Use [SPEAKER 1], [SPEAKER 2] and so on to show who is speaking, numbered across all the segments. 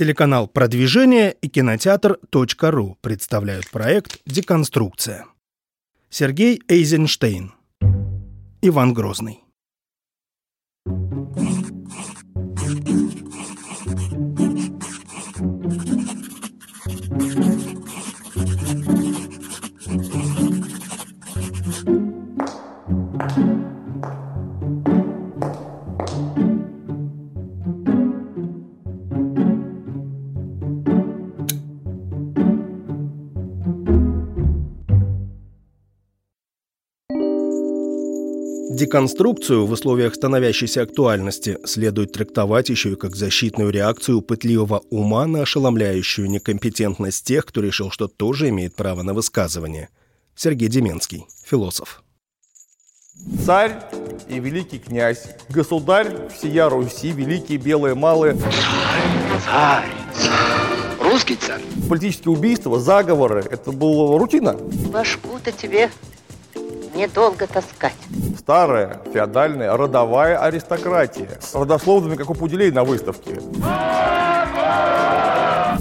[SPEAKER 1] Телеканал «Продвижение» и кинотеатр.ру представляют проект «Деконструкция». Сергей Эйзенштейн. Иван Грозный. Деконструкцию в условиях становящейся актуальности следует трактовать еще и как защитную реакцию пытливого ума на ошеломляющую некомпетентность тех, кто решил, что тоже имеет право на высказывание. Сергей Деменский, философ.
[SPEAKER 2] Царь и великий князь, государь всея Руси, великие белые малые.
[SPEAKER 3] Царь, царь, русский царь.
[SPEAKER 2] Политические убийства, заговоры, это была рутина.
[SPEAKER 4] Башку-то тебе недолго таскать.
[SPEAKER 2] Старая, феодальная, родовая аристократия. С родословными, как у пуделей на выставке.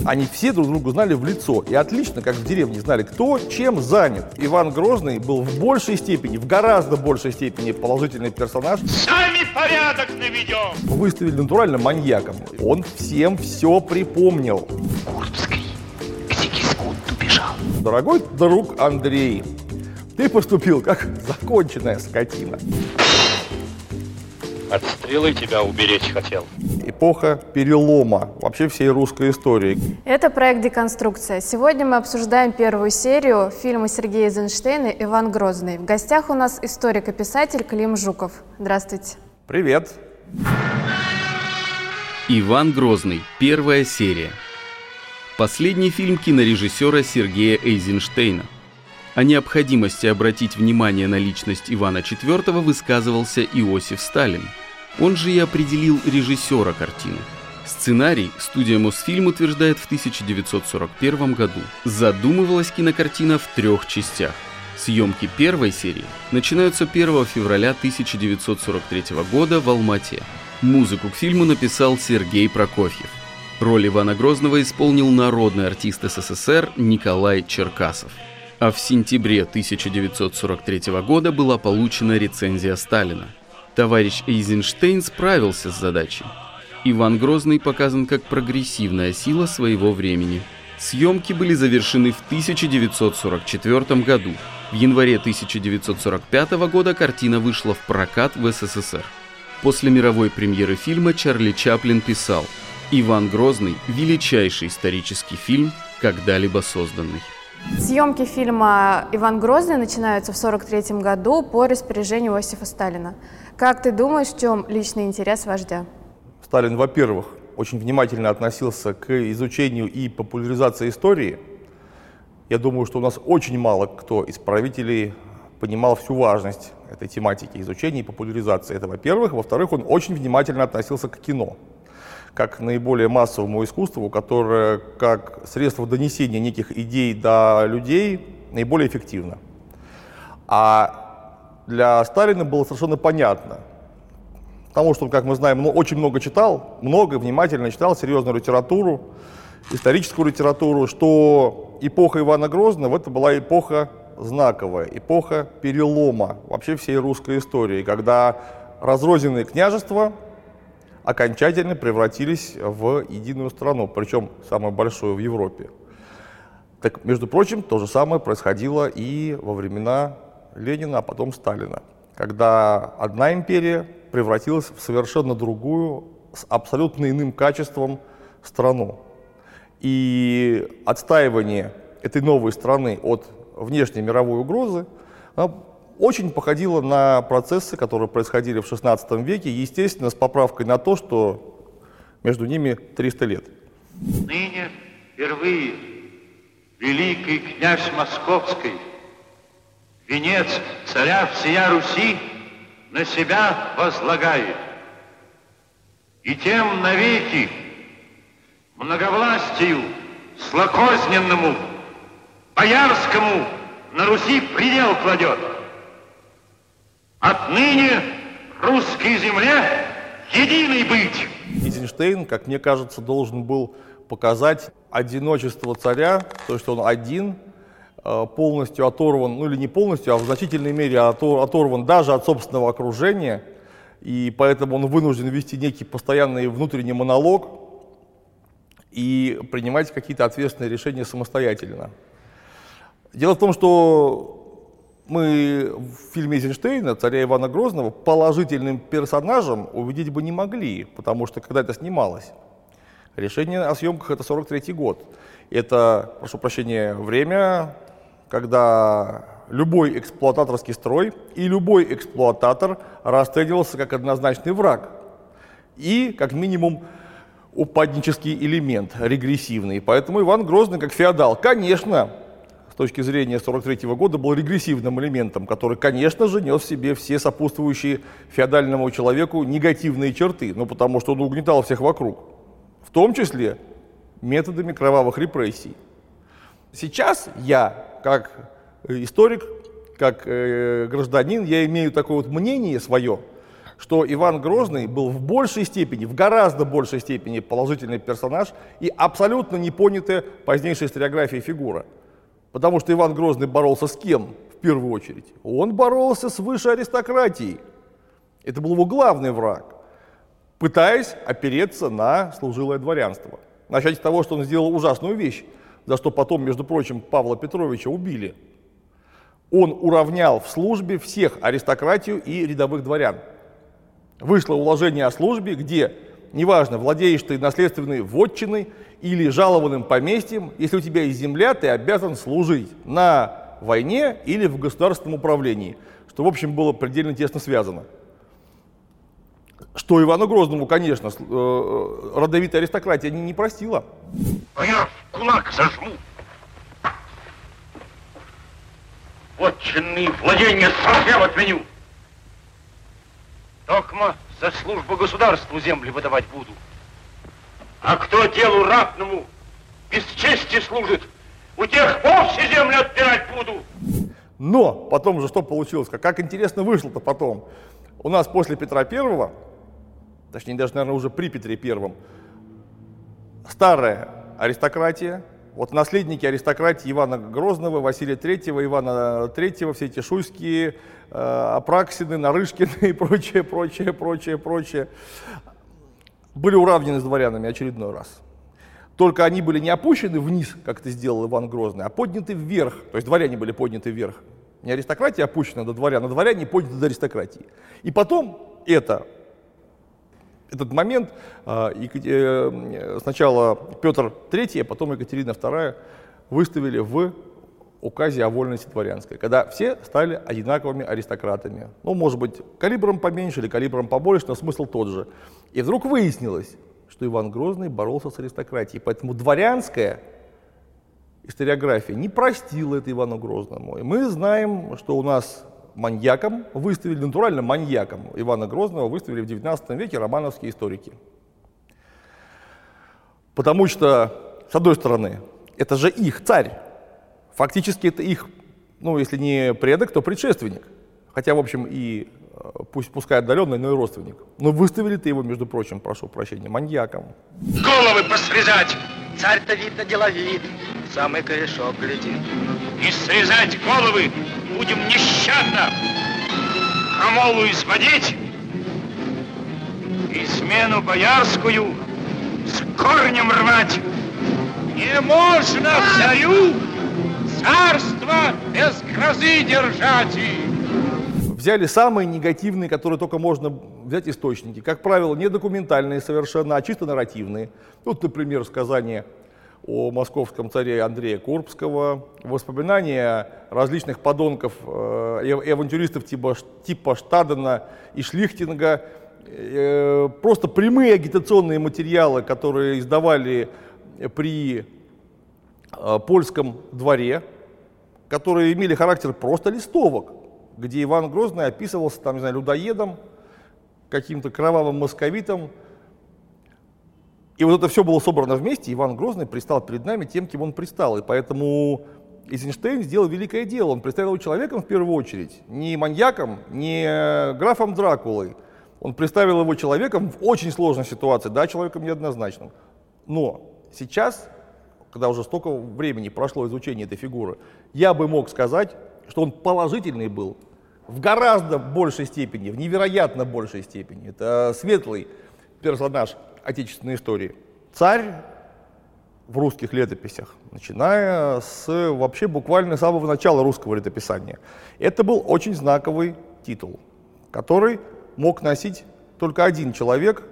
[SPEAKER 2] Они все друг друга знали в лицо и отлично, как в деревне, знали, кто чем занят. Иван Грозный был в большей степени, в гораздо большей степени положительный персонаж.
[SPEAKER 5] Сами порядок наведем!
[SPEAKER 2] Выставили натурально маньяком. Он всем все припомнил.
[SPEAKER 3] Курбский к Сигизмунду бежал.
[SPEAKER 2] Дорогой друг Андрей, ты поступил как законченная скотина.
[SPEAKER 5] От стрелы тебя уберечь хотел.
[SPEAKER 2] Эпоха перелома вообще всей русской истории.
[SPEAKER 6] Это проект «Деконструкция». Сегодня мы обсуждаем первую серию фильма Сергея Эйзенштейна «Иван Грозный». В гостях у нас историк и писатель Клим Жуков. Здравствуйте.
[SPEAKER 2] Привет.
[SPEAKER 7] Иван Грозный. Первая серия. Последний фильм кинорежиссера Сергея Эйзенштейна – о необходимости обратить внимание на личность Ивана IV высказывался Иосиф Сталин. Он же и определил режиссера картины. Сценарий студия Мосфильм утверждает в 1941 году. Задумывалась кинокартина в трех частях. Съемки первой серии начинаются 1 февраля 1943 года в Алмате. Музыку к фильму написал Сергей Прокофьев. Роль Ивана Грозного исполнил народный артист СССР Николай Черкасов а в сентябре 1943 года была получена рецензия Сталина. Товарищ Эйзенштейн справился с задачей. Иван Грозный показан как прогрессивная сила своего времени. Съемки были завершены в 1944 году. В январе 1945 года картина вышла в прокат в СССР. После мировой премьеры фильма Чарли Чаплин писал «Иван Грозный – величайший исторический фильм, когда-либо созданный».
[SPEAKER 6] Съемки фильма «Иван Грозный» начинаются в 1943 году по распоряжению Иосифа Сталина. Как ты думаешь, в чем личный интерес вождя?
[SPEAKER 2] Сталин, во-первых, очень внимательно относился к изучению и популяризации истории. Я думаю, что у нас очень мало кто из правителей понимал всю важность этой тематики изучения и популяризации. Это, во-первых. Во-вторых, он очень внимательно относился к кино как наиболее массовому искусству, которое как средство донесения неких идей до людей наиболее эффективно. А для Сталина было совершенно понятно, потому что он, как мы знаем, ну, очень много читал, много внимательно читал серьезную литературу, историческую литературу, что эпоха Ивана Грозного это была эпоха знаковая, эпоха перелома вообще всей русской истории, когда разрозненные княжества окончательно превратились в единую страну, причем самую большую в Европе. Так, между прочим, то же самое происходило и во времена Ленина, а потом Сталина, когда одна империя превратилась в совершенно другую, с абсолютно иным качеством страну. И отстаивание этой новой страны от внешней мировой угрозы очень походило на процессы, которые происходили в XVI веке, естественно, с поправкой на то, что между ними 300 лет.
[SPEAKER 5] Ныне впервые великий князь Московский, венец царя всея Руси, на себя возлагает. И тем навеки многовластию злокозненному, боярскому на Руси предел кладет. Отныне русской земле единый быть.
[SPEAKER 2] Эйзенштейн, как мне кажется, должен был показать одиночество царя, то, что он один, э, полностью оторван, ну или не полностью, а в значительной мере оторван даже от собственного окружения, и поэтому он вынужден вести некий постоянный внутренний монолог и принимать какие-то ответственные решения самостоятельно. Дело в том, что мы в фильме Эйзенштейна, царя Ивана Грозного, положительным персонажем увидеть бы не могли, потому что когда это снималось, решение о съемках это 43 год. Это, прошу прощения, время, когда любой эксплуататорский строй и любой эксплуататор расценивался как однозначный враг и, как минимум, упаднический элемент, регрессивный. Поэтому Иван Грозный, как феодал, конечно, точки зрения 43 года был регрессивным элементом, который, конечно же, нес в себе все сопутствующие феодальному человеку негативные черты, ну потому что он угнетал всех вокруг, в том числе методами кровавых репрессий. Сейчас я, как историк, как э, гражданин, я имею такое вот мнение свое, что Иван Грозный был в большей степени, в гораздо большей степени положительный персонаж и абсолютно непонятая позднейшей историографии фигура. Потому что Иван Грозный боролся с кем в первую очередь? Он боролся с высшей аристократией. Это был его главный враг, пытаясь опереться на служилое дворянство. Начать с того, что он сделал ужасную вещь, за что потом, между прочим, Павла Петровича убили. Он уравнял в службе всех аристократию и рядовых дворян. Вышло уложение о службе, где неважно, владеешь ты наследственной вотчиной или жалованным поместьем, если у тебя есть земля, ты обязан служить на войне или в государственном управлении, что, в общем, было предельно тесно связано. Что Ивану Грозному, конечно, э, родовитая аристократия не, не простила.
[SPEAKER 5] А я в кулак зажму. Вотчинные владения совсем отменю. Токма за службу государству земли выдавать буду. А кто делу ратному без чести служит, у тех вовсе землю отбирать буду.
[SPEAKER 2] Но потом же что получилось? Как интересно вышло-то потом. У нас после Петра Первого, точнее даже, наверное, уже при Петре Первом, старая аристократия, вот наследники аристократии Ивана Грозного, Василия Третьего, Ивана Третьего, все эти шуйские, э, Апраксины, Нарышкины и прочее, прочее, прочее, прочее, были уравнены с дворянами очередной раз. Только они были не опущены вниз, как это сделал Иван Грозный, а подняты вверх. То есть дворяне были подняты вверх. Не аристократия опущена до дворян, а дворяне подняты до аристократии. И потом это, этот момент а, э, сначала Петр III, а потом Екатерина II выставили в указе о вольности дворянской, когда все стали одинаковыми аристократами. Ну, может быть, калибром поменьше или калибром побольше, но смысл тот же. И вдруг выяснилось, что Иван Грозный боролся с аристократией, поэтому дворянская историография не простила это Ивану Грозному. И мы знаем, что у нас маньяком выставили, натурально маньяком Ивана Грозного выставили в 19 веке романовские историки. Потому что, с одной стороны, это же их царь, Фактически это их, ну, если не предок, то предшественник. Хотя, в общем, и э, пусть пускай отдаленный, но и родственник. Но выставили ты его, между прочим, прошу прощения, маньяком.
[SPEAKER 5] Головы посрезать!
[SPEAKER 3] Царь-то, видно, деловит. Самый корешок глядит.
[SPEAKER 5] И срезать головы будем нещадно. Крамолу изводить. И смену боярскую с корнем рвать. Не можно царю царство без грозы держать.
[SPEAKER 2] Взяли самые негативные, которые только можно взять источники. Как правило, не документальные совершенно, а чисто нарративные. Вот, например, сказание о московском царе Андрея Курбского, воспоминания различных подонков э, и авантюристов типа, типа Штадена и Шлихтинга, э, просто прямые агитационные материалы, которые издавали при Э, польском дворе, которые имели характер просто листовок, где Иван Грозный описывался там, не знаю, людоедом, каким-то кровавым московитом. И вот это все было собрано вместе, Иван Грозный пристал перед нами тем, кем он пристал. И поэтому Эйзенштейн сделал великое дело. Он представил его человеком в первую очередь, не маньяком, не графом Дракулой. Он представил его человеком в очень сложной ситуации, да, человеком неоднозначным. Но сейчас, когда уже столько времени прошло изучение этой фигуры, я бы мог сказать, что он положительный был в гораздо большей степени, в невероятно большей степени. Это светлый персонаж отечественной истории. Царь в русских летописях, начиная с вообще буквально самого начала русского летописания. Это был очень знаковый титул, который мог носить только один человек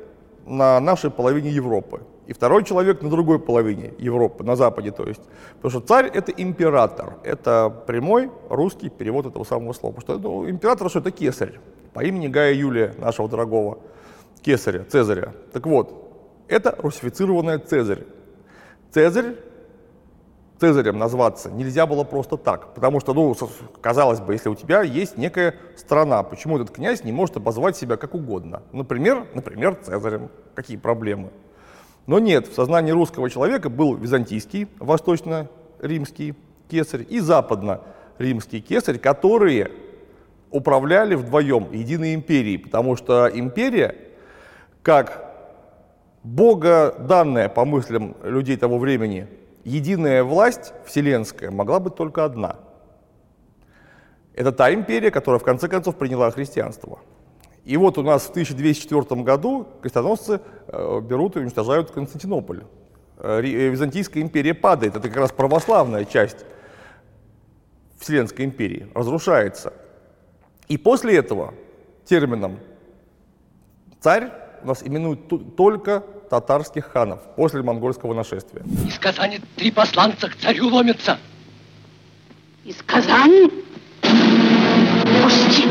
[SPEAKER 2] на нашей половине Европы. И второй человек на другой половине Европы, на Западе, то есть. Потому что царь — это император. Это прямой русский перевод этого самого слова. Потому что ну, император — что это кесарь по имени Гая Юлия, нашего дорогого кесаря, Цезаря. Так вот, это русифицированная Цезарь. Цезарь, Цезарем назваться нельзя было просто так, потому что, ну, казалось бы, если у тебя есть некая страна, почему этот князь не может обозвать себя как угодно? Например, например, Цезарем. Какие проблемы? Но нет, в сознании русского человека был византийский, восточно-римский кесарь и западно-римский кесарь, которые управляли вдвоем единой империей, потому что империя, как Бога данная, по мыслям людей того времени, единая власть вселенская могла быть только одна. Это та империя, которая в конце концов приняла христианство. И вот у нас в 1204 году крестоносцы э, берут и уничтожают Константинополь. Э, э, Византийская империя падает, это как раз православная часть Вселенской империи, разрушается. И после этого термином царь у нас именуют только татарских ханов после монгольского нашествия.
[SPEAKER 3] Из Казани три посланца к царю ломятся.
[SPEAKER 4] Из Казани? Пусти.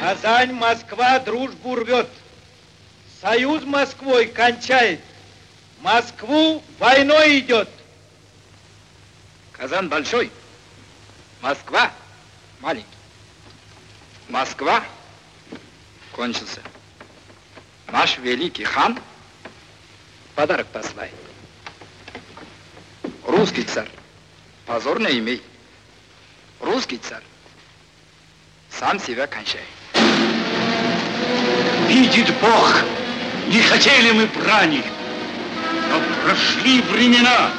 [SPEAKER 5] Казань, Москва дружбу рвет. Союз Москвой кончает. Москву войной идет.
[SPEAKER 3] Казан большой, Москва маленький. Москва кончился. Наш великий хан подарок посылает. Русский царь, позорно имей. Русский царь сам себя кончает.
[SPEAKER 5] Видит Бог, не хотели мы брани, но прошли времена,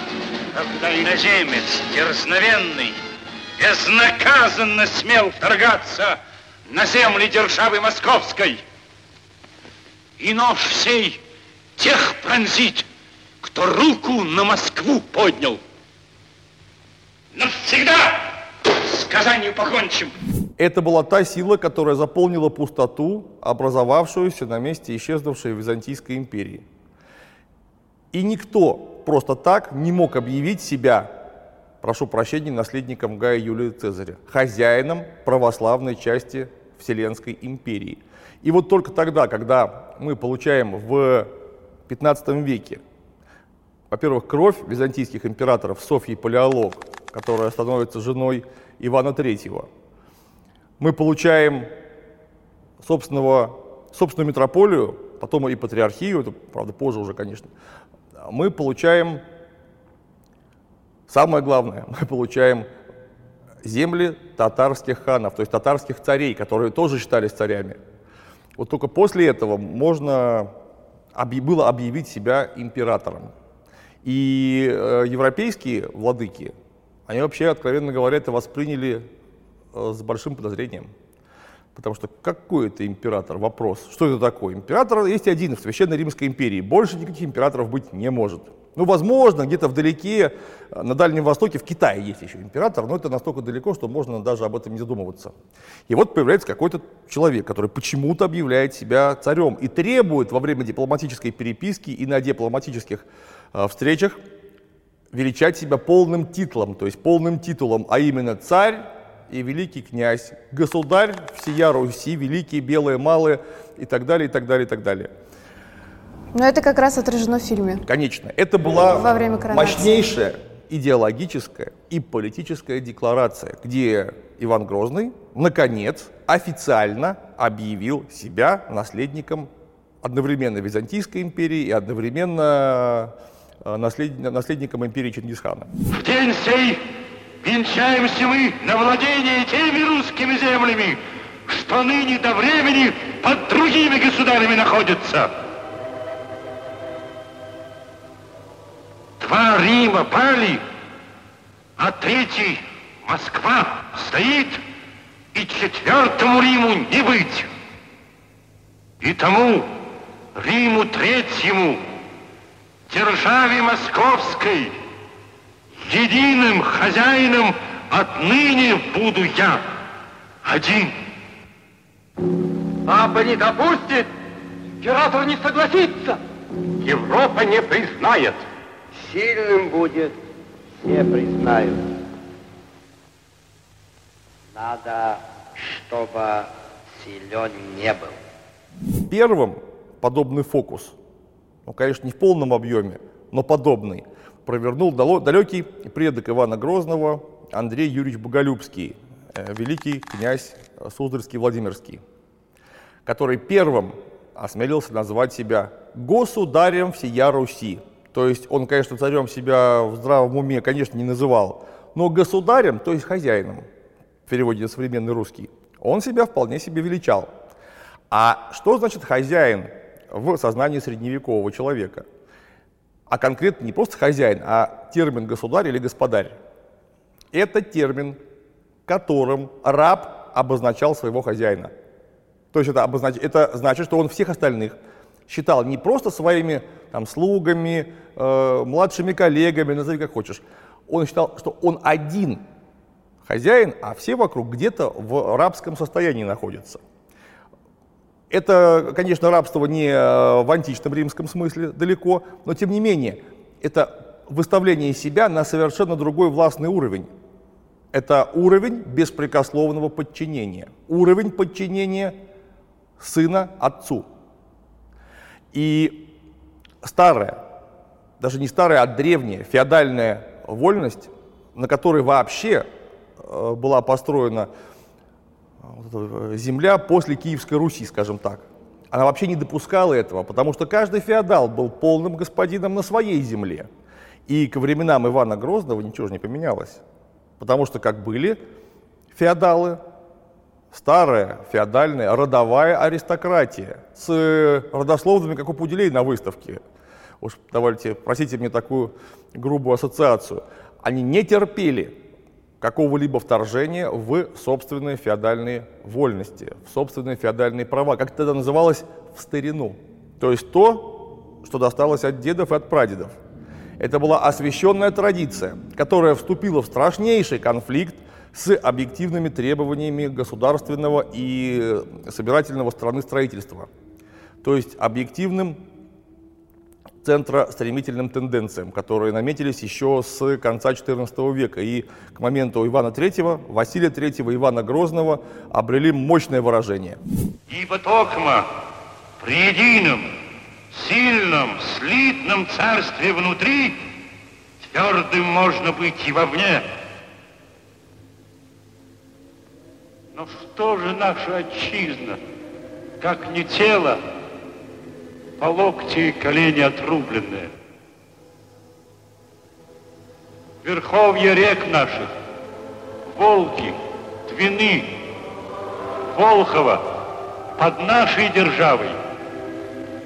[SPEAKER 5] когда иноземец дерзновенный безнаказанно смел вторгаться на земли державы Московской. И нож сей тех пронзит, кто руку на Москву поднял. Навсегда с Казанью покончим.
[SPEAKER 2] Это была та сила, которая заполнила пустоту, образовавшуюся на месте исчезнувшей Византийской империи. И никто просто так не мог объявить себя, прошу прощения, наследником Гая Юлия Цезаря, хозяином православной части Вселенской империи. И вот только тогда, когда мы получаем в 15 веке, во-первых, кровь византийских императоров Софьи Палеолог, которая становится женой Ивана III, мы получаем собственного, собственную метрополию, потом и патриархию, это, правда, позже уже, конечно, мы получаем, самое главное, мы получаем земли татарских ханов, то есть татарских царей, которые тоже считались царями. Вот только после этого можно было объявить себя императором. И э, европейские владыки, они вообще, откровенно говоря, это восприняли э, с большим подозрением. Потому что какой это император? Вопрос. Что это такое? Император есть один в Священной Римской империи. Больше никаких императоров быть не может. Ну, возможно, где-то вдалеке, э, на Дальнем Востоке, в Китае есть еще император, но это настолько далеко, что можно даже об этом не задумываться. И вот появляется какой-то человек, который почему-то объявляет себя царем и требует во время дипломатической переписки и на дипломатических э, встречах величать себя полным титулом, то есть полным титулом, а именно царь и великий князь, государь всея Руси, великие, белые, малые и так далее, и так далее, и так далее.
[SPEAKER 6] Но это как раз отражено в фильме.
[SPEAKER 2] Конечно, это была
[SPEAKER 6] Во время
[SPEAKER 2] мощнейшая идеологическая и политическая декларация, где Иван Грозный, наконец, официально объявил себя наследником одновременно Византийской империи и одновременно э, наследником империи Чингисхана.
[SPEAKER 5] В день сей венчаемся мы на владение теми русскими землями, что ныне до времени под другими государями находятся. Два Рима пали, а третий, Москва, стоит, и четвертому Риму не быть. И тому Риму третьему, державе московской, единым хозяином отныне буду я один.
[SPEAKER 3] Папа не допустит, император не согласится.
[SPEAKER 5] Европа не признает.
[SPEAKER 3] Сильным будет, все признают. Надо, чтобы силен не был.
[SPEAKER 2] Первым подобный фокус, ну, конечно, не в полном объеме, но подобный, провернул далекий предок Ивана Грозного Андрей Юрьевич Боголюбский, э, великий князь Суздальский Владимирский, который первым осмелился назвать себя государем всея Руси. То есть он, конечно, царем себя в здравом уме, конечно, не называл, но государем, то есть хозяином в переводе на современный русский, он себя вполне себе величал. А что значит хозяин в сознании средневекового человека? А конкретно не просто хозяин, а термин государь или господарь. Это термин, которым раб обозначал своего хозяина. То есть это, обознач... это значит, что он всех остальных считал не просто своими там, слугами, э, младшими коллегами, назови как хочешь. Он считал, что он один хозяин, а все вокруг где-то в рабском состоянии находятся. Это, конечно, рабство не э, в античном римском смысле далеко, но тем не менее, это выставление себя на совершенно другой властный уровень. Это уровень беспрекословного подчинения, уровень подчинения сына отцу. И старая, даже не старая, а древняя феодальная вольность, на которой вообще Э, была построена земля после Киевской Руси, скажем так. Она вообще не допускала этого, потому что каждый феодал был полным господином на своей земле. И к временам Ивана Грозного ничего же не поменялось. Потому что как были феодалы, старая феодальная родовая аристократия с родословными, как у Пуделей на выставке. Уж давайте, простите мне такую грубую ассоциацию. Они не терпели какого-либо вторжения в собственные феодальные вольности, в собственные феодальные права, как это тогда называлось в старину. То есть то, что досталось от дедов и от прадедов. Это была освященная традиция, которая вступила в страшнейший конфликт с объективными требованиями государственного и собирательного страны строительства. То есть объективным центра стремительным тенденциям, которые наметились еще с конца XIV века. И к моменту Ивана III, Василия III, Ивана Грозного обрели мощное выражение.
[SPEAKER 5] Ибо токма при едином, сильном, слитном царстве внутри твердым можно быть и вовне. Но что же наша отчизна, как не тело, по локти и колени отрубленные. Верховья рек наших, Волки, Двины, Волхова под нашей державой,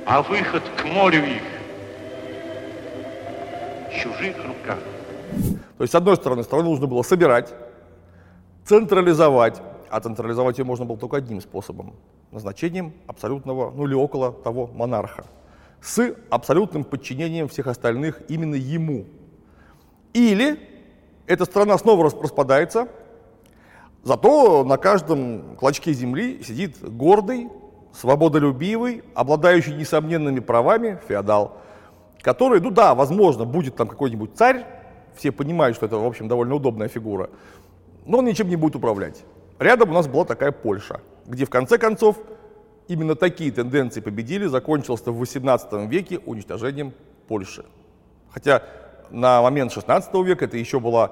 [SPEAKER 5] а выход к морю их в чужих руках.
[SPEAKER 2] То есть, с одной стороны, страну нужно было собирать, централизовать, а централизовать ее можно было только одним способом – назначением абсолютного, ну или около того, монарха, с абсолютным подчинением всех остальных именно ему. Или эта страна снова распадается, зато на каждом клочке земли сидит гордый, свободолюбивый, обладающий несомненными правами феодал, который, ну да, возможно, будет там какой-нибудь царь, все понимают, что это, в общем, довольно удобная фигура, но он ничем не будет управлять. Рядом у нас была такая Польша, где в конце концов именно такие тенденции победили, закончился в XVIII веке уничтожением Польши. Хотя на момент XVI века это еще была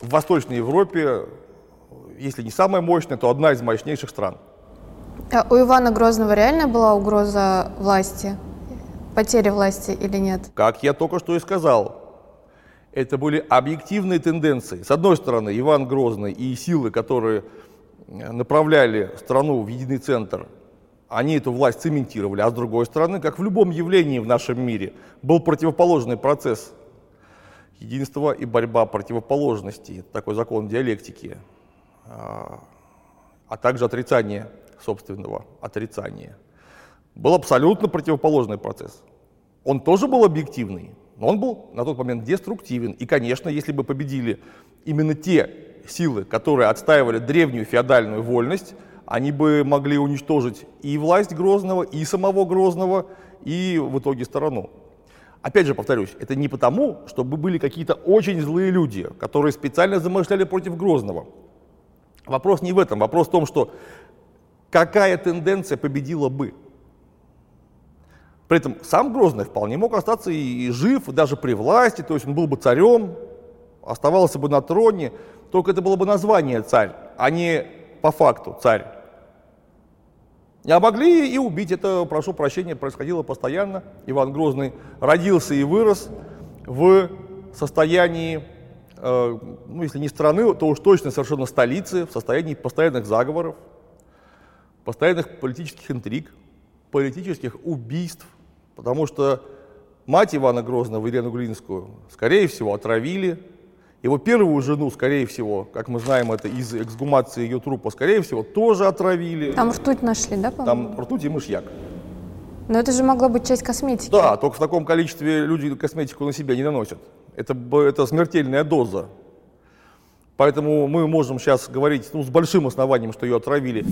[SPEAKER 2] в Восточной Европе, если не самая мощная, то одна из мощнейших стран.
[SPEAKER 6] А у Ивана Грозного реально была угроза власти? потери власти или нет?
[SPEAKER 2] Как я только что и сказал, это были объективные тенденции. С одной стороны, Иван Грозный и силы, которые направляли страну в единый центр, они эту власть цементировали, а с другой стороны, как в любом явлении в нашем мире, был противоположный процесс единства и борьба противоположностей, это такой закон диалектики, а, а также отрицание собственного отрицания. Был абсолютно противоположный процесс. Он тоже был объективный, но он был на тот момент деструктивен. И, конечно, если бы победили именно те силы, которые отстаивали древнюю феодальную вольность, они бы могли уничтожить и власть Грозного, и самого Грозного, и в итоге сторону. Опять же повторюсь, это не потому, чтобы были какие-то очень злые люди, которые специально замышляли против Грозного. Вопрос не в этом, вопрос в том, что какая тенденция победила бы. При этом сам Грозный вполне мог остаться и жив, даже при власти, то есть он был бы царем, оставался бы на троне, только это было бы название царь, а не по факту царь. А могли и убить, это, прошу прощения, происходило постоянно. Иван Грозный родился и вырос в состоянии, э, ну если не страны, то уж точно совершенно столицы, в состоянии постоянных заговоров, постоянных политических интриг, политических убийств, потому что мать Ивана Грозного, Елену Глинскую, скорее всего, отравили, его первую жену, скорее всего, как мы знаем это из эксгумации ее трупа, скорее всего, тоже отравили.
[SPEAKER 6] Там ртуть нашли, да,
[SPEAKER 2] по-моему? Там ртуть и мышьяк.
[SPEAKER 6] Но это же могло быть часть косметики.
[SPEAKER 2] Да, только в таком количестве люди косметику на себя не наносят. Это, это смертельная доза. Поэтому мы можем сейчас говорить ну, с большим основанием, что ее отравили.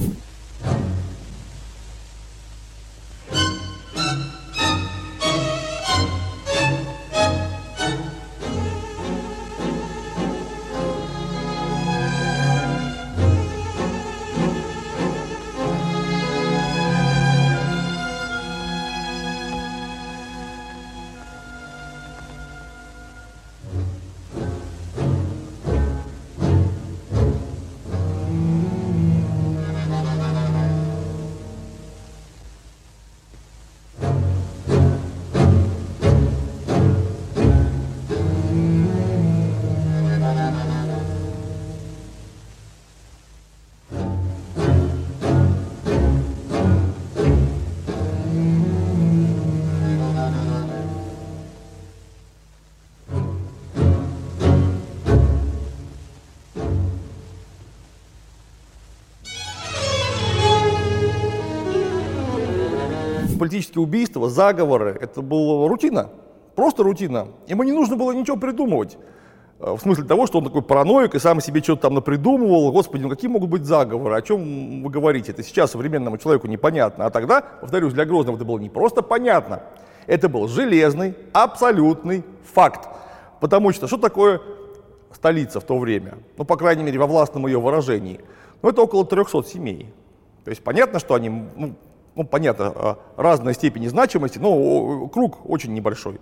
[SPEAKER 2] Политические убийства, заговоры, это была рутина, просто рутина. Ему не нужно было ничего придумывать. Э, в смысле того, что он такой параноик и сам себе что-то там напридумывал. Господи, ну какие могут быть заговоры? О чем вы говорите? Это сейчас современному человеку непонятно. А тогда, повторюсь, для Грозного это было не просто понятно. Это был железный, абсолютный факт. Потому что что такое столица в то время? Ну, по крайней мере, во властном ее выражении. Ну, это около 300 семей. То есть понятно, что они ну, ну, понятно, а, разной степени значимости, но круг очень небольшой.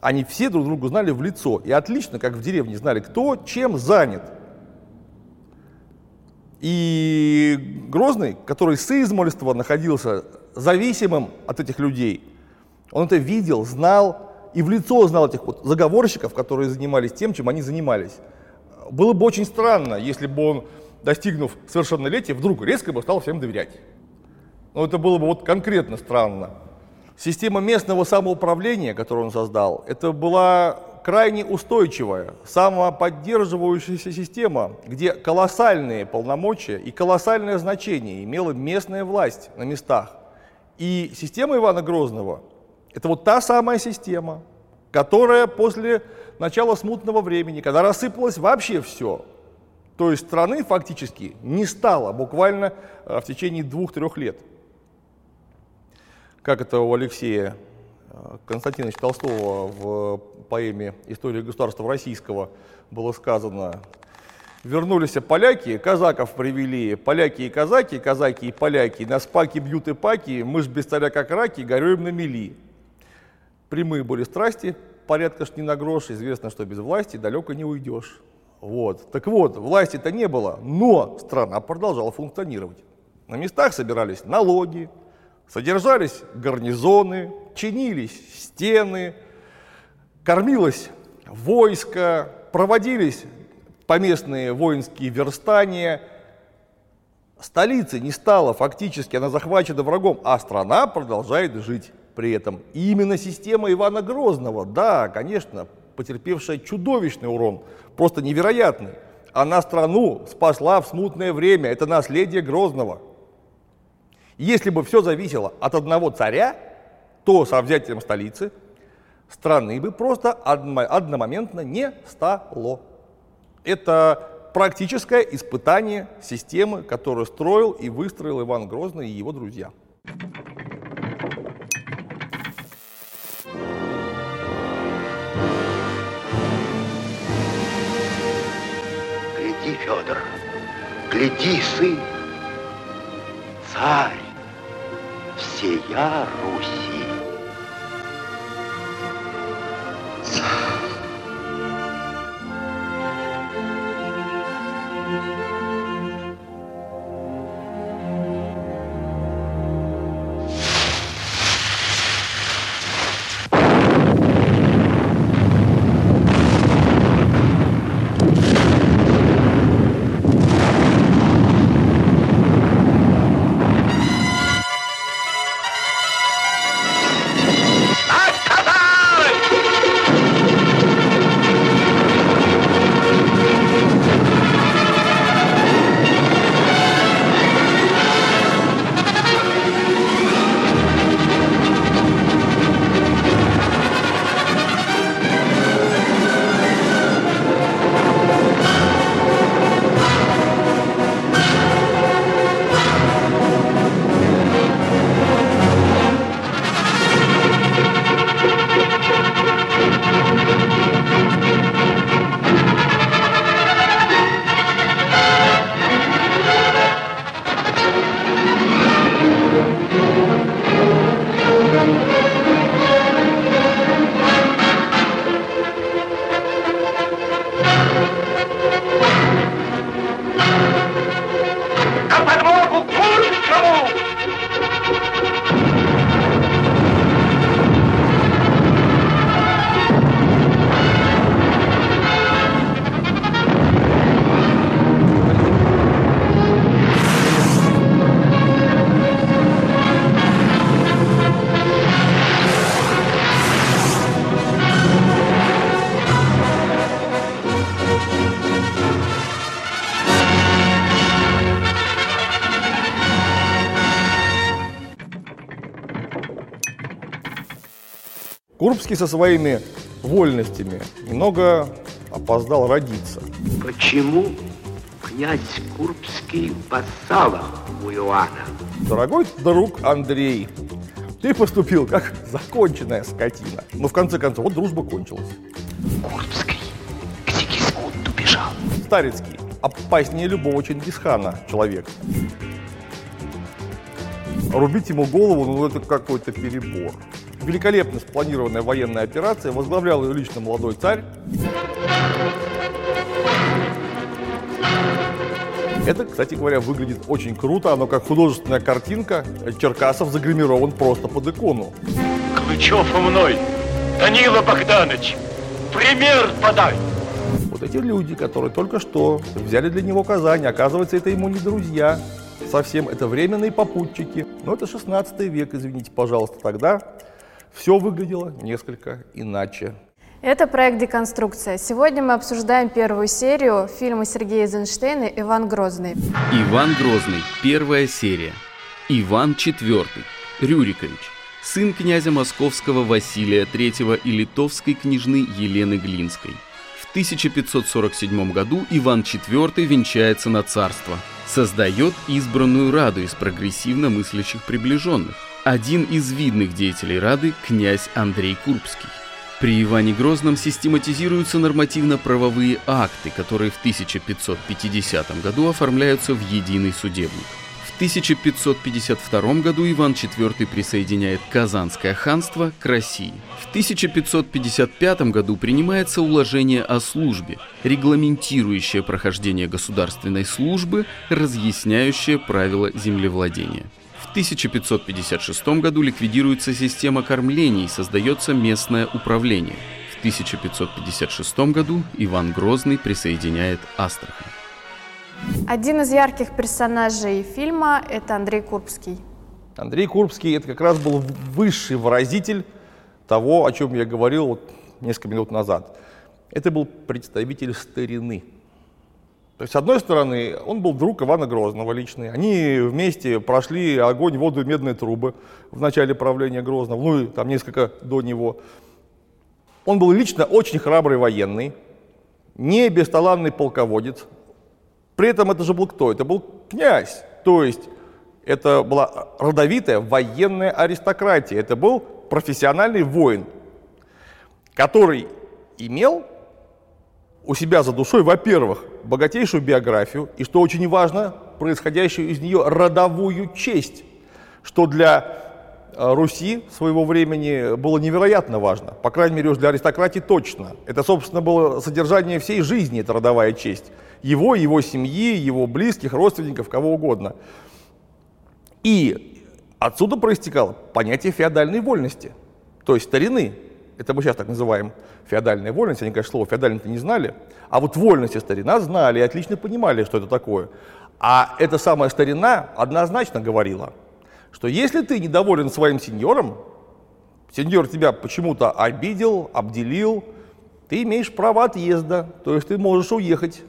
[SPEAKER 2] Они все друг другу знали в лицо и отлично, как в деревне, знали, кто чем занят. И Грозный, который с измольства находился зависимым от этих людей, он это видел, знал и в лицо знал этих вот заговорщиков, которые занимались тем, чем они занимались. Было бы очень странно, если бы он, достигнув совершеннолетия, вдруг резко бы стал всем доверять. Ну, это было бы вот конкретно странно. Система местного самоуправления, которую он создал, это была крайне устойчивая, самоподдерживающаяся система, где колоссальные полномочия и колоссальное значение имела местная власть на местах. И система Ивана Грозного – это вот та самая система, которая после начала смутного времени, когда рассыпалось вообще все, то есть страны фактически не стало буквально э, в течение двух-трех лет – как это у Алексея э, Константиновича Толстого в поэме «История государства российского» было сказано, Вернулись поляки, казаков привели, поляки и казаки, казаки и поляки, нас паки бьют и паки, мы ж без царя как раки, горюем на мели. Прямые были страсти, порядка ж не на грош, известно, что без власти далеко не уйдешь. Вот. Так вот, власти-то не было, но страна продолжала функционировать. На местах собирались налоги, Содержались гарнизоны, чинились стены, кормилось войско, проводились поместные воинские верстания. Столицы не стало фактически, она захвачена врагом, а страна продолжает жить при этом. И именно система Ивана Грозного, да, конечно, потерпевшая чудовищный урон, просто невероятный. Она страну спасла в смутное время, это наследие Грозного. Если бы все зависело от одного царя, то со взятием столицы страны бы просто одномоментно не стало. Это практическое испытание системы, которую строил и выстроил Иван Грозный и его друзья.
[SPEAKER 3] Гляди, Федор, гляди, сын, царь всея Руси.
[SPEAKER 2] Курбский со своими вольностями немного опоздал родиться.
[SPEAKER 3] Почему князь Курбский в вассалах у Иоанна?
[SPEAKER 2] Дорогой друг Андрей, ты поступил как законченная скотина. Но в конце концов, вот дружба кончилась.
[SPEAKER 3] Курбский к Сигизмунду бежал.
[SPEAKER 2] Старецкий, опаснее любого Чингисхана человек. Рубить ему голову, ну это какой-то перебор великолепно спланированная военная операция, возглавлял ее лично молодой царь. Это, кстати говоря, выглядит очень круто, оно как художественная картинка. Черкасов загримирован просто под икону.
[SPEAKER 5] Клычев мной, Данила Богданович, пример подай!
[SPEAKER 2] Вот эти люди, которые только что взяли для него Казань, оказывается, это ему не друзья. Совсем это временные попутчики. Но это 16 век, извините, пожалуйста, тогда все выглядело несколько иначе.
[SPEAKER 6] Это проект «Деконструкция». Сегодня мы обсуждаем первую серию фильма Сергея Эйзенштейна «Иван Грозный».
[SPEAKER 7] Иван Грозный. Первая серия. Иван IV. Рюрикович. Сын князя московского Василия III и литовской княжны Елены Глинской. В 1547 году Иван IV венчается на царство. Создает избранную раду из прогрессивно мыслящих приближенных – один из видных деятелей Рады – князь Андрей Курбский. При Иване Грозном систематизируются нормативно-правовые акты, которые в 1550 году оформляются в единый судебник. В 1552 году Иван IV присоединяет Казанское ханство к России. В 1555 году принимается уложение о службе, регламентирующее прохождение государственной службы, разъясняющее правила землевладения. 1556 году ликвидируется система кормлений, создается местное управление. В 1556 году Иван Грозный присоединяет Астрахань.
[SPEAKER 6] Один из ярких персонажей фильма – это Андрей Курбский.
[SPEAKER 2] Андрей Курбский – это как раз был высший выразитель того, о чем я говорил вот несколько минут назад. Это был представитель старины. То есть, с одной стороны, он был друг Ивана Грозного личный. Они вместе прошли огонь, воду и медные трубы в начале правления Грозного, ну и там несколько до него. Он был лично очень храбрый военный, не бесталанный полководец. При этом это же был кто? Это был князь. То есть это была родовитая военная аристократия. Это был профессиональный воин, который имел у себя за душой, во-первых, богатейшую биографию и, что очень важно, происходящую из нее родовую честь, что для э, Руси своего времени было невероятно важно, по крайней мере, уж для аристократии точно. Это, собственно, было содержание всей жизни, эта родовая честь. Его, его семьи, его близких, родственников, кого угодно. И отсюда проистекало понятие феодальной вольности, то есть старины, это мы сейчас так называем феодальная вольность, они, конечно, слово феодальный не знали, а вот вольность и старина знали и отлично понимали, что это такое. А эта самая старина однозначно говорила, что если ты недоволен своим сеньором, сеньор тебя почему-то обидел, обделил, ты имеешь право отъезда, то есть ты можешь уехать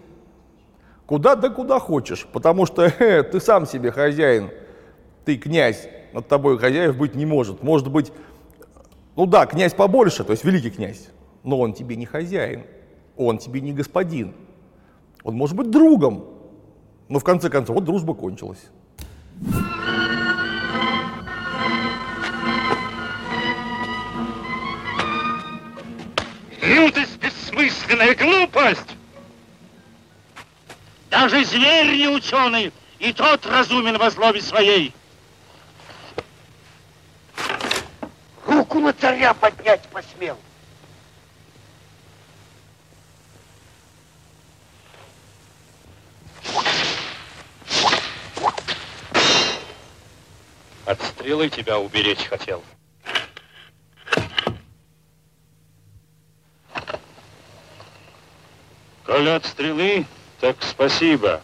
[SPEAKER 2] куда да куда хочешь, потому что э, ты сам себе хозяин, ты князь, над тобой хозяев быть не может. Может быть ну да, князь побольше, то есть великий князь, но он тебе не хозяин, он тебе не господин. Он может быть другом, но в конце концов вот дружба кончилась.
[SPEAKER 5] Лютость, бессмысленная глупость! Даже зверь не ученый, и тот разумен во злобе своей.
[SPEAKER 3] Руку на царя поднять посмел.
[SPEAKER 5] От стрелы тебя уберечь хотел. Коли от стрелы, так спасибо.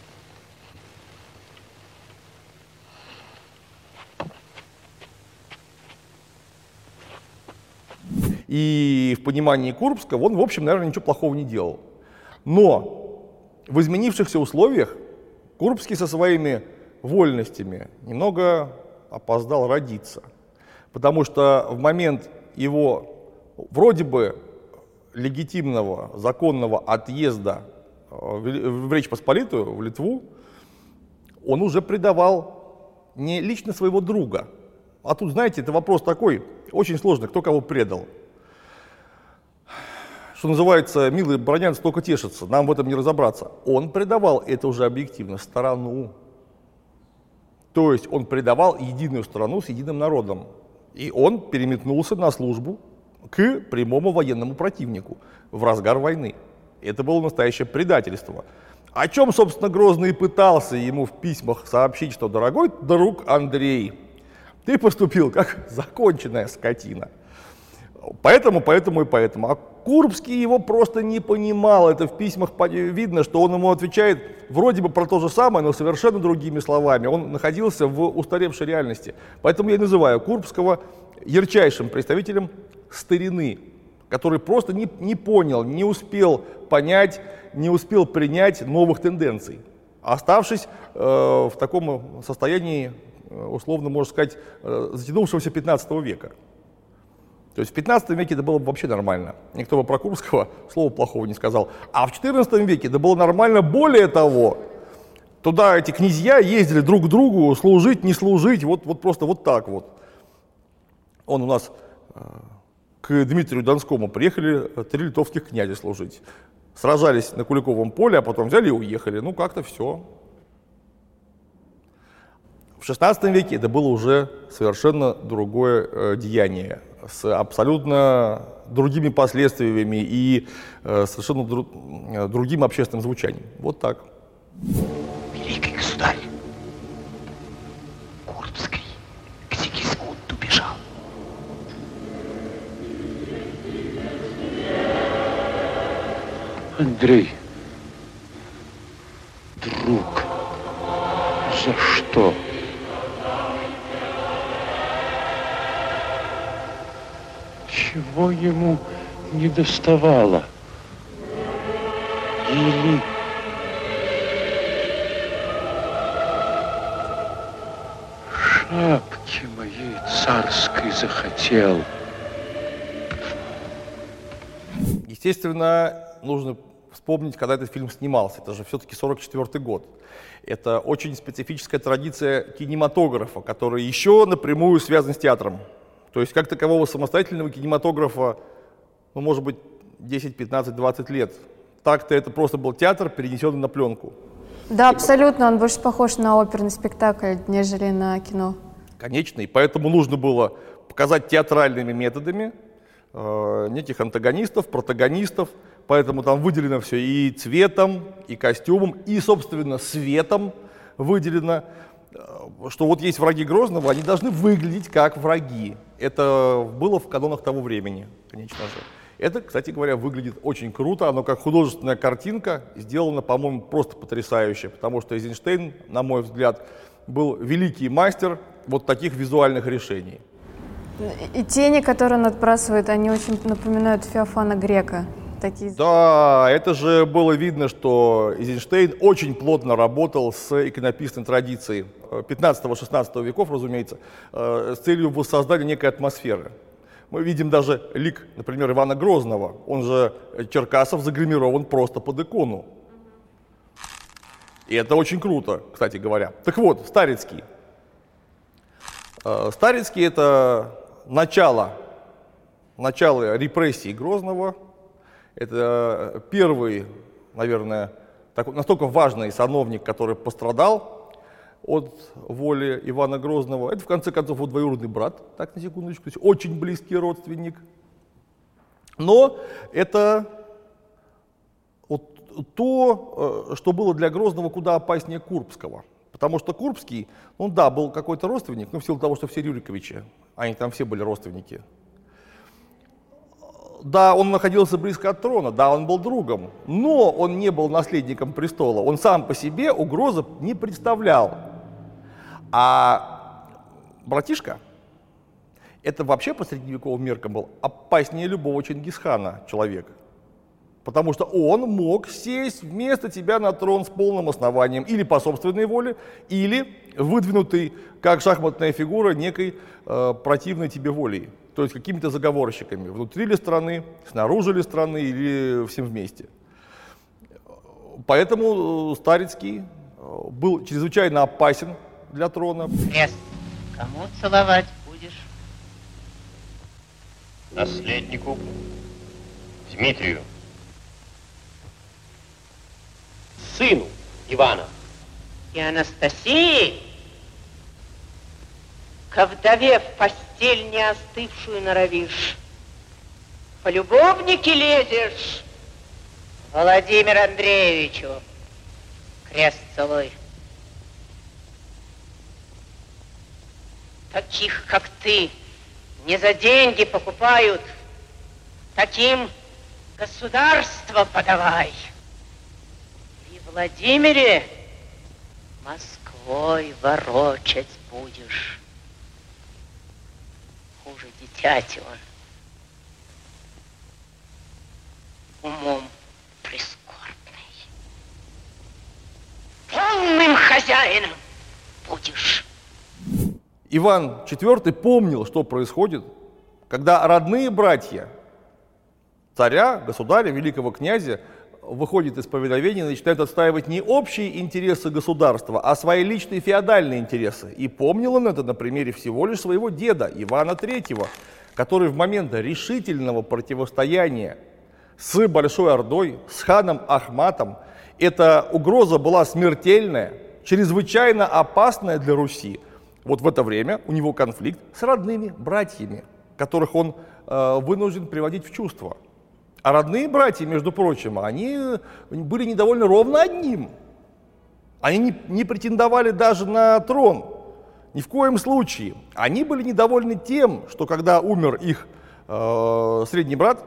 [SPEAKER 2] И в понимании Курбского он, в общем, наверное, ничего плохого не делал. Но в изменившихся условиях Курбский со своими вольностями немного опоздал родиться. Потому что в момент его вроде бы легитимного, законного отъезда э, в Речь Посполитую, в Литву, он уже предавал не лично своего друга. А тут, знаете, это вопрос такой, очень сложный, кто кого предал что называется, милый бронянец только тешится, нам в этом не разобраться. Он предавал это уже объективно сторону. То есть он предавал единую страну с единым народом. И он переметнулся на службу к прямому военному противнику в разгар войны. Это было настоящее предательство. О чем, собственно, Грозный пытался ему в письмах сообщить, что, дорогой друг Андрей, ты поступил как законченная скотина. Поэтому, поэтому и поэтому. А Курбский его просто не понимал. Это в письмах видно, что он ему отвечает вроде бы про то же самое, но совершенно другими словами. Он находился в устаревшей реальности. Поэтому я называю Курбского ярчайшим представителем старины, который просто не, не понял, не успел понять, не успел принять новых тенденций, оставшись э, в таком состоянии, э, условно можно сказать, э, затянувшегося 15 века. То есть в 15 веке это было бы вообще нормально. Никто бы про Курского слова плохого не сказал. А в 14 веке это было нормально. Более того, туда эти князья ездили друг к другу, служить, не служить, вот, вот просто вот так вот. Он у нас э, к Дмитрию Донскому приехали э, три литовских князя служить. Сражались на Куликовом поле, а потом взяли и уехали. Ну, как-то все. В 16 веке это было уже совершенно другое э, деяние с абсолютно другими последствиями и э, совершенно дру, э, другим общественным звучанием. Вот так.
[SPEAKER 3] Великий государь, Курбский к Сигизмунду бежал.
[SPEAKER 8] Андрей, друг, за что? Чего ему не доставало? Или шапки моей царской захотел?
[SPEAKER 2] Естественно, нужно вспомнить, когда этот фильм снимался. Это же все-таки 44 год. Это очень специфическая традиция кинематографа, который еще напрямую связан с театром. То есть как такового самостоятельного кинематографа, ну, может быть, 10, 15, 20 лет. Так-то это просто был театр, перенесенный на пленку.
[SPEAKER 6] Да, абсолютно. Он больше похож на оперный спектакль, нежели на кино.
[SPEAKER 2] Конечно, и поэтому нужно было показать театральными методами э, неких антагонистов, протагонистов. Поэтому там выделено все и цветом, и костюмом, и, собственно, светом выделено. Что вот есть враги Грозного, они должны выглядеть как враги. Это было в канонах того времени, конечно же. Это, кстати говоря, выглядит очень круто. Оно как художественная картинка сделано, по-моему, просто потрясающе. Потому что Эйзенштейн, на мой взгляд, был великий мастер вот таких визуальных решений.
[SPEAKER 6] И тени, которые он отбрасывает, они очень напоминают Феофана Грека. Такие...
[SPEAKER 2] Да, это же было видно, что Эйзенштейн очень плотно работал с иконописной традицией 15-16 веков, разумеется, э, с целью воссоздания некой атмосферы. Мы видим даже лик, например, Ивана Грозного. Он же Черкасов загримирован просто под икону. И это очень круто, кстати говоря. Так вот, Старицкий. Э, Старицкий это начало, начало репрессий Грозного. Это первый, наверное, такой, настолько важный сановник, который пострадал от воли Ивана Грозного. Это, в конце концов, его двоюродный брат, так, на секундочку, то есть очень близкий родственник. Но это вот то, э, что было для Грозного куда опаснее Курбского. Потому что Курбский, ну да, был какой-то родственник, но в силу того, что все Рюриковичи, они там все были родственники. Да, он находился близко от трона, да, он был другом, но он не был наследником престола. Он сам по себе угрозы не представлял. А братишка, это вообще по средневековым меркам был опаснее любого Чингисхана человек. Потому что он мог сесть вместо тебя на трон с полным основанием или по собственной воле, или выдвинутый как шахматная фигура некой э, противной тебе волей. То есть какими-то заговорщиками, внутри ли страны, снаружи ли страны или всем вместе. Поэтому э, Старицкий э, был чрезвычайно опасен для трона.
[SPEAKER 9] Крест, кому целовать будешь?
[SPEAKER 5] Наследнику Дмитрию.
[SPEAKER 9] Сыну Ивана. И Анастасии? Ко вдове в постель не остывшую норовишь. По любовнике лезешь. Владимир Андреевичу. Крест целуй. Таких, как ты, не за деньги покупают. Таким государство подавай. И Владимире Москвой ворочать будешь. Хуже дитяти он. Умом прискорбный. Полным хозяином будешь.
[SPEAKER 2] Иван IV помнил, что происходит, когда родные братья царя, государя, великого князя выходят из повиновения и начинают отстаивать не общие интересы государства, а свои личные феодальные интересы. И помнил он это на примере всего лишь своего деда Ивана III, который в момент решительного противостояния с Большой Ордой, с ханом Ахматом, эта угроза была смертельная, чрезвычайно опасная для Руси – вот в это время у него конфликт с родными братьями, которых он э, вынужден приводить в чувство. А родные братья, между прочим, они были недовольны ровно одним. Они не, не претендовали даже на трон. Ни в коем случае. Они были недовольны тем, что когда умер их э, средний брат,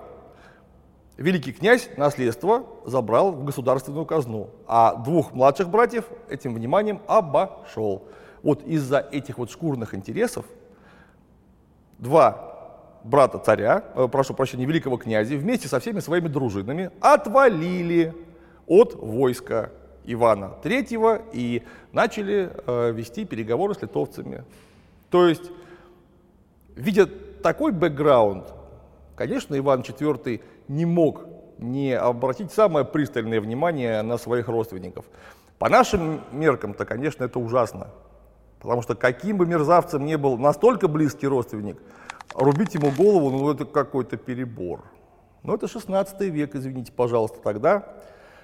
[SPEAKER 2] великий князь наследство забрал в государственную казну, а двух младших братьев этим вниманием обошел. Вот из-за этих вот шкурных интересов два брата царя, э, прошу прощения, великого князя, вместе со всеми своими дружинами отвалили от войска Ивана III и начали э, вести переговоры с литовцами. То есть, видя такой бэкграунд, конечно, Иван IV не мог не обратить самое пристальное внимание на своих родственников. По нашим меркам-то, конечно, это ужасно. Потому что каким бы мерзавцем ни был настолько близкий родственник, рубить ему голову, ну это какой-то перебор. Но это 16 век, извините, пожалуйста, тогда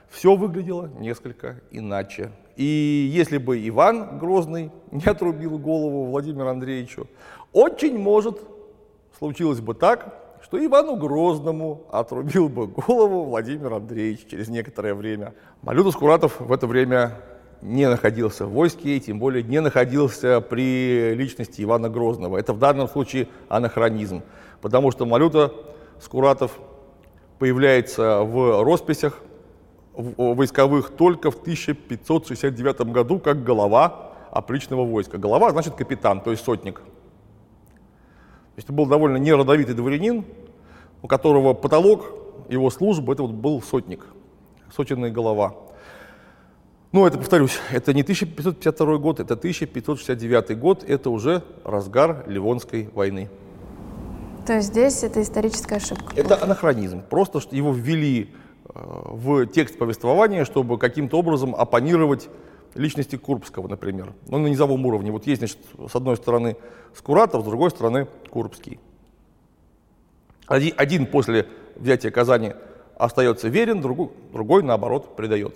[SPEAKER 2] все выглядело несколько иначе. И если бы Иван Грозный не отрубил голову Владимиру Андреевичу, очень может случилось бы так, что Ивану Грозному отрубил бы голову Владимир Андреевич через некоторое время. Малюта Скуратов в это время не находился в войске, тем более не находился при личности Ивана Грозного. Это в данном случае анахронизм, потому что Малюта Скуратов появляется в росписях войсковых только в 1569 году как голова опричного войска. Голова значит капитан, то есть сотник. То есть это был довольно неродовитый дворянин, у которого потолок его службы это вот был сотник, сотенная голова. Ну, это, повторюсь, это не 1552 год, это 1569 год, это уже разгар Ливонской войны.
[SPEAKER 6] То есть здесь это историческая ошибка?
[SPEAKER 2] Это анахронизм. Просто что его ввели э, в текст повествования, чтобы каким-то образом оппонировать личности Курбского, например. Ну, на низовом уровне. Вот есть, значит, с одной стороны Скуратов, с другой стороны Курбский. Один, один после взятия Казани остается верен, другой, другой наоборот, предает.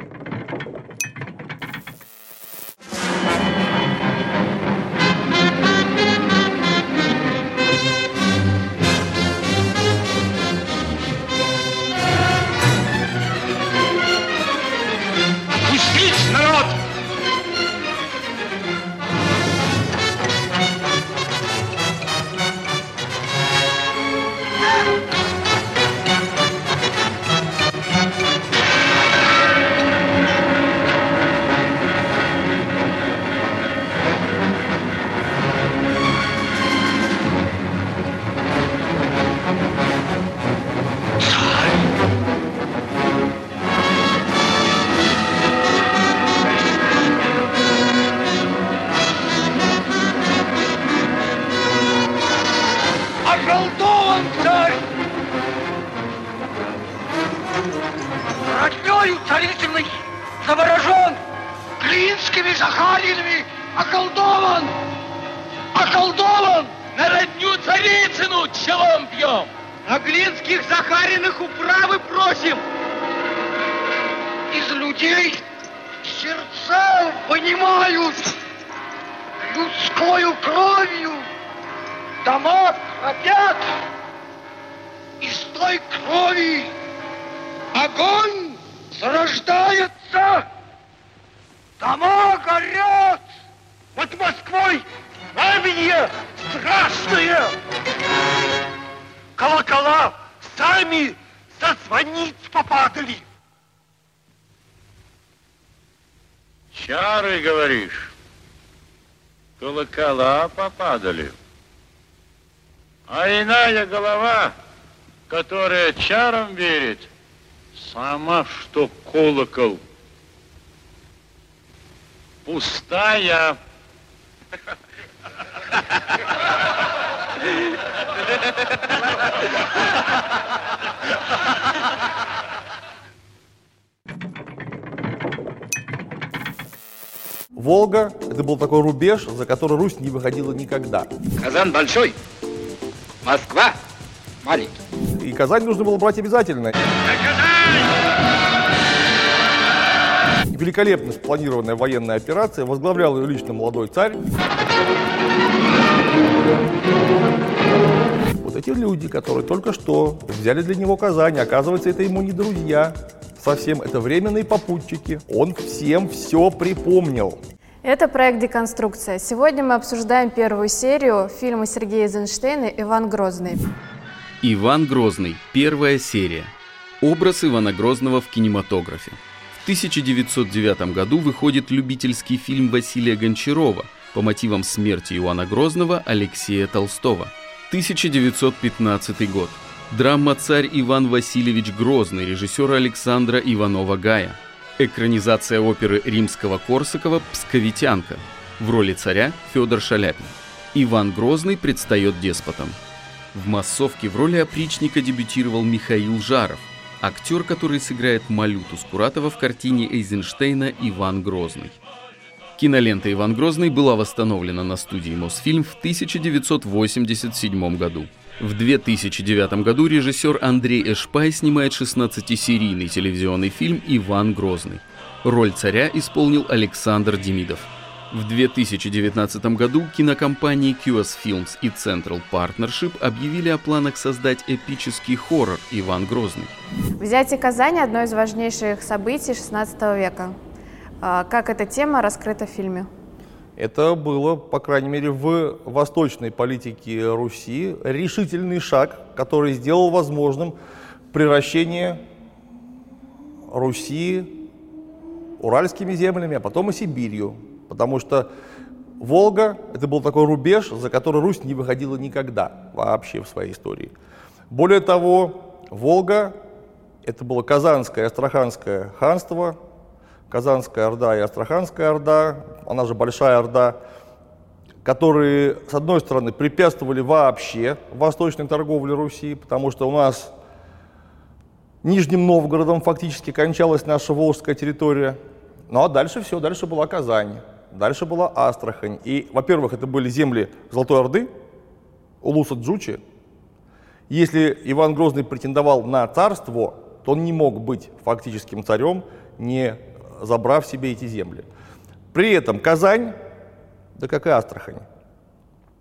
[SPEAKER 5] со звониц попадали.
[SPEAKER 8] Чары, говоришь? Колокола попадали. А иная голова, которая чарам верит, сама что колокол. Пустая.
[SPEAKER 2] Волга – это был такой рубеж, за который Русь не выходила никогда.
[SPEAKER 3] Казан большой, Москва маленький.
[SPEAKER 2] И Казань нужно было брать обязательно. Великолепно спланированная военная операция возглавлял ее лично молодой царь. Вот эти люди, которые только что взяли для него Казань, оказывается, это ему не друзья. Совсем это временные попутчики. Он всем все припомнил.
[SPEAKER 6] Это проект «Деконструкция». Сегодня мы обсуждаем первую серию фильма Сергея Эйзенштейна «Иван Грозный».
[SPEAKER 7] Иван Грозный. Первая серия. Образ Ивана Грозного в кинематографе. В 1909 году выходит любительский фильм Василия Гончарова по мотивам смерти Ивана Грозного Алексея Толстого. 1915 год. Драма «Царь Иван Васильевич Грозный» режиссера Александра Иванова-Гая. Экранизация оперы римского-корсакова «Псковитянка». В роли царя Федор Шаляпин. Иван Грозный предстает деспотом. В массовке в роли опричника дебютировал Михаил Жаров, актер, который сыграет Малюту Скуратова в картине Эйзенштейна «Иван Грозный». Кинолента «Иван Грозный» была восстановлена на студии Мосфильм в 1987 году. В 2009 году режиссер Андрей Эшпай снимает 16-серийный телевизионный фильм «Иван Грозный». Роль царя исполнил Александр Демидов. В 2019 году кинокомпании QS Films и Central Partnership объявили о планах создать эпический хоррор «Иван Грозный».
[SPEAKER 6] Взятие Казани – одно из важнейших событий XVI века. А, как эта тема раскрыта в фильме?
[SPEAKER 2] Это было, по крайней мере, в восточной политике Руси решительный шаг, который сделал возможным превращение Руси уральскими землями, а потом и Сибирью. Потому что Волга – это был такой рубеж, за который Русь не выходила никогда вообще в своей истории. Более того, Волга – это было Казанское Астраханское ханство, Казанская Орда и Астраханская Орда, она же Большая Орда, которые, с одной стороны, препятствовали вообще восточной торговле Руси, потому что у нас Нижним Новгородом фактически кончалась наша Волжская территория. Ну а дальше все, дальше была Казань. Дальше была Астрахань. И, во-первых, это были земли Золотой Орды, Улуса Джучи. Если Иван Грозный претендовал на царство, то он не мог быть фактическим царем, не забрав себе эти земли. При этом Казань, да как и Астрахань,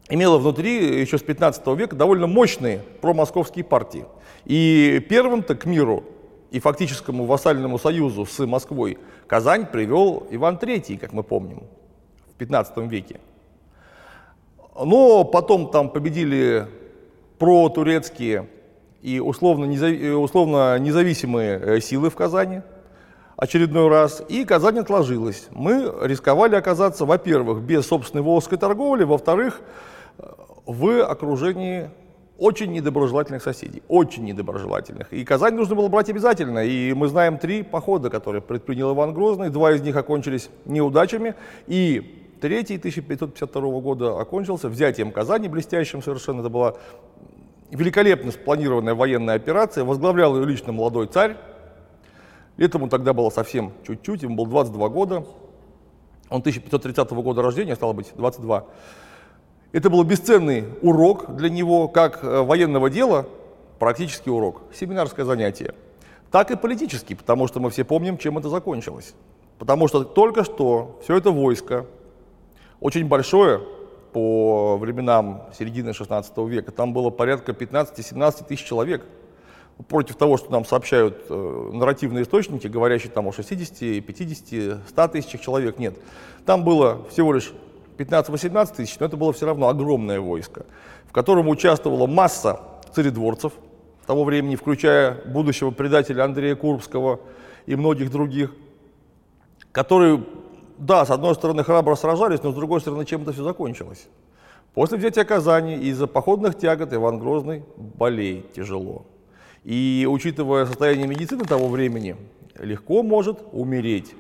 [SPEAKER 2] имела внутри еще с 15 века довольно мощные промосковские партии. И первым-то к миру и фактическому вассальному союзу с Москвой Казань привел Иван III, как мы помним. 15 веке. Но потом там победили протурецкие и условно, незави- условно независимые э, силы в Казани очередной раз, и Казань отложилась. Мы рисковали оказаться, во-первых, без собственной волжской торговли, во-вторых, в окружении очень недоброжелательных соседей, очень недоброжелательных. И Казань нужно было брать обязательно. И мы знаем три похода, которые предпринял Иван Грозный. Два из них окончились неудачами. И Третий 1552 года окончился взятием Казани, блестящим совершенно. Это была великолепно спланированная военная операция. Возглавлял ее лично молодой царь. Лет ему тогда было совсем чуть-чуть, ему было 22 года. Он 1530 года рождения, стало быть, 22. Это был бесценный урок для него, как э, военного дела, практический урок, семинарское занятие, так и политический, потому что мы все помним, чем это закончилось. Потому что только что все это войско, очень большое по временам середины 16 века. Там было порядка 15-17 тысяч человек. Против того, что нам сообщают э, нарративные источники, говорящие там о 60, 50, 100 тысячах человек, нет. Там было всего лишь 15-18 тысяч, но это было все равно огромное войско, в котором участвовала масса царедворцев того времени, включая будущего предателя Андрея Курбского и многих других, которые да, с одной стороны храбро сражались, но с другой стороны чем это все закончилось. После взятия Казани из-за походных тягот Иван Грозный болеет тяжело. И учитывая состояние медицины того времени, легко может умереть.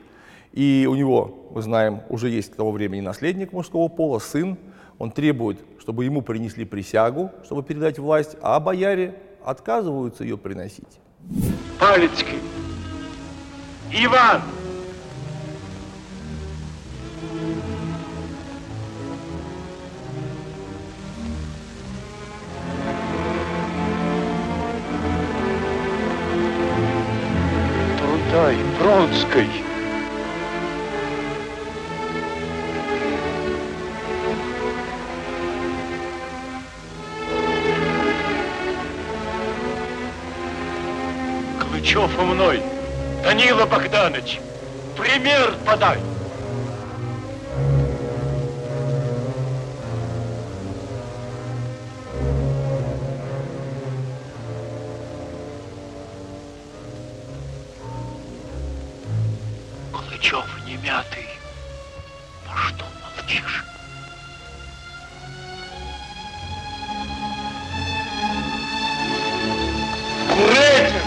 [SPEAKER 2] И у него, мы знаем, уже есть к того времени наследник мужского пола, сын. Он требует, чтобы ему принесли присягу, чтобы передать власть, а бояре отказываются ее приносить.
[SPEAKER 5] Палецкий! Иван! Трундай, Бронской! Клычев у мной! Данила Богданович, пример подай! Куретин!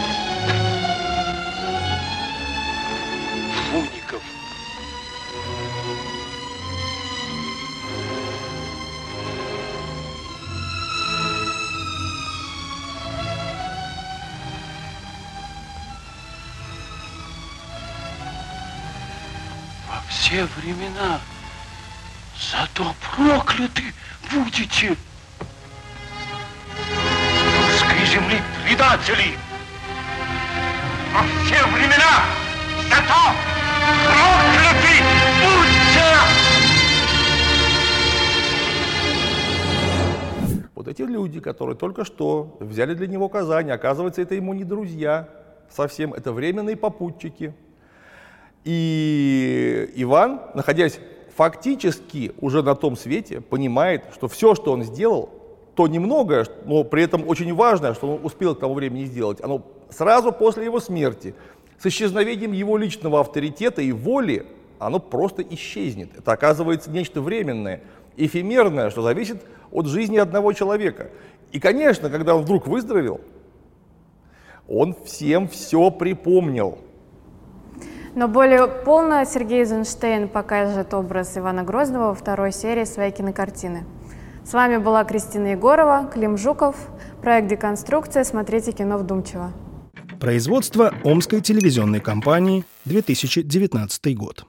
[SPEAKER 5] Фуников. Во все времена зато прокляты будете. Русской земли предатели. Во все времена зато прокляты будьте!
[SPEAKER 2] Вот эти люди, которые только что взяли для него Казань, оказывается, это ему не друзья совсем, это временные попутчики. И Иван, находясь фактически уже на том свете, понимает, что все, что он сделал, то немногое, но при этом очень важное, что он успел к тому времени сделать, оно сразу после его смерти, с исчезновением его личного авторитета и воли, оно просто исчезнет. Это оказывается нечто временное, эфемерное, что зависит от жизни одного человека. И, конечно, когда он вдруг выздоровел, он всем все припомнил.
[SPEAKER 6] Но более полно Сергей Эйзенштейн покажет образ Ивана Грозного во второй серии своей кинокартины. С вами была Кристина Егорова, Клим Жуков, проект «Деконструкция». Смотрите кино вдумчиво.
[SPEAKER 1] Производство Омской телевизионной компании, 2019 год.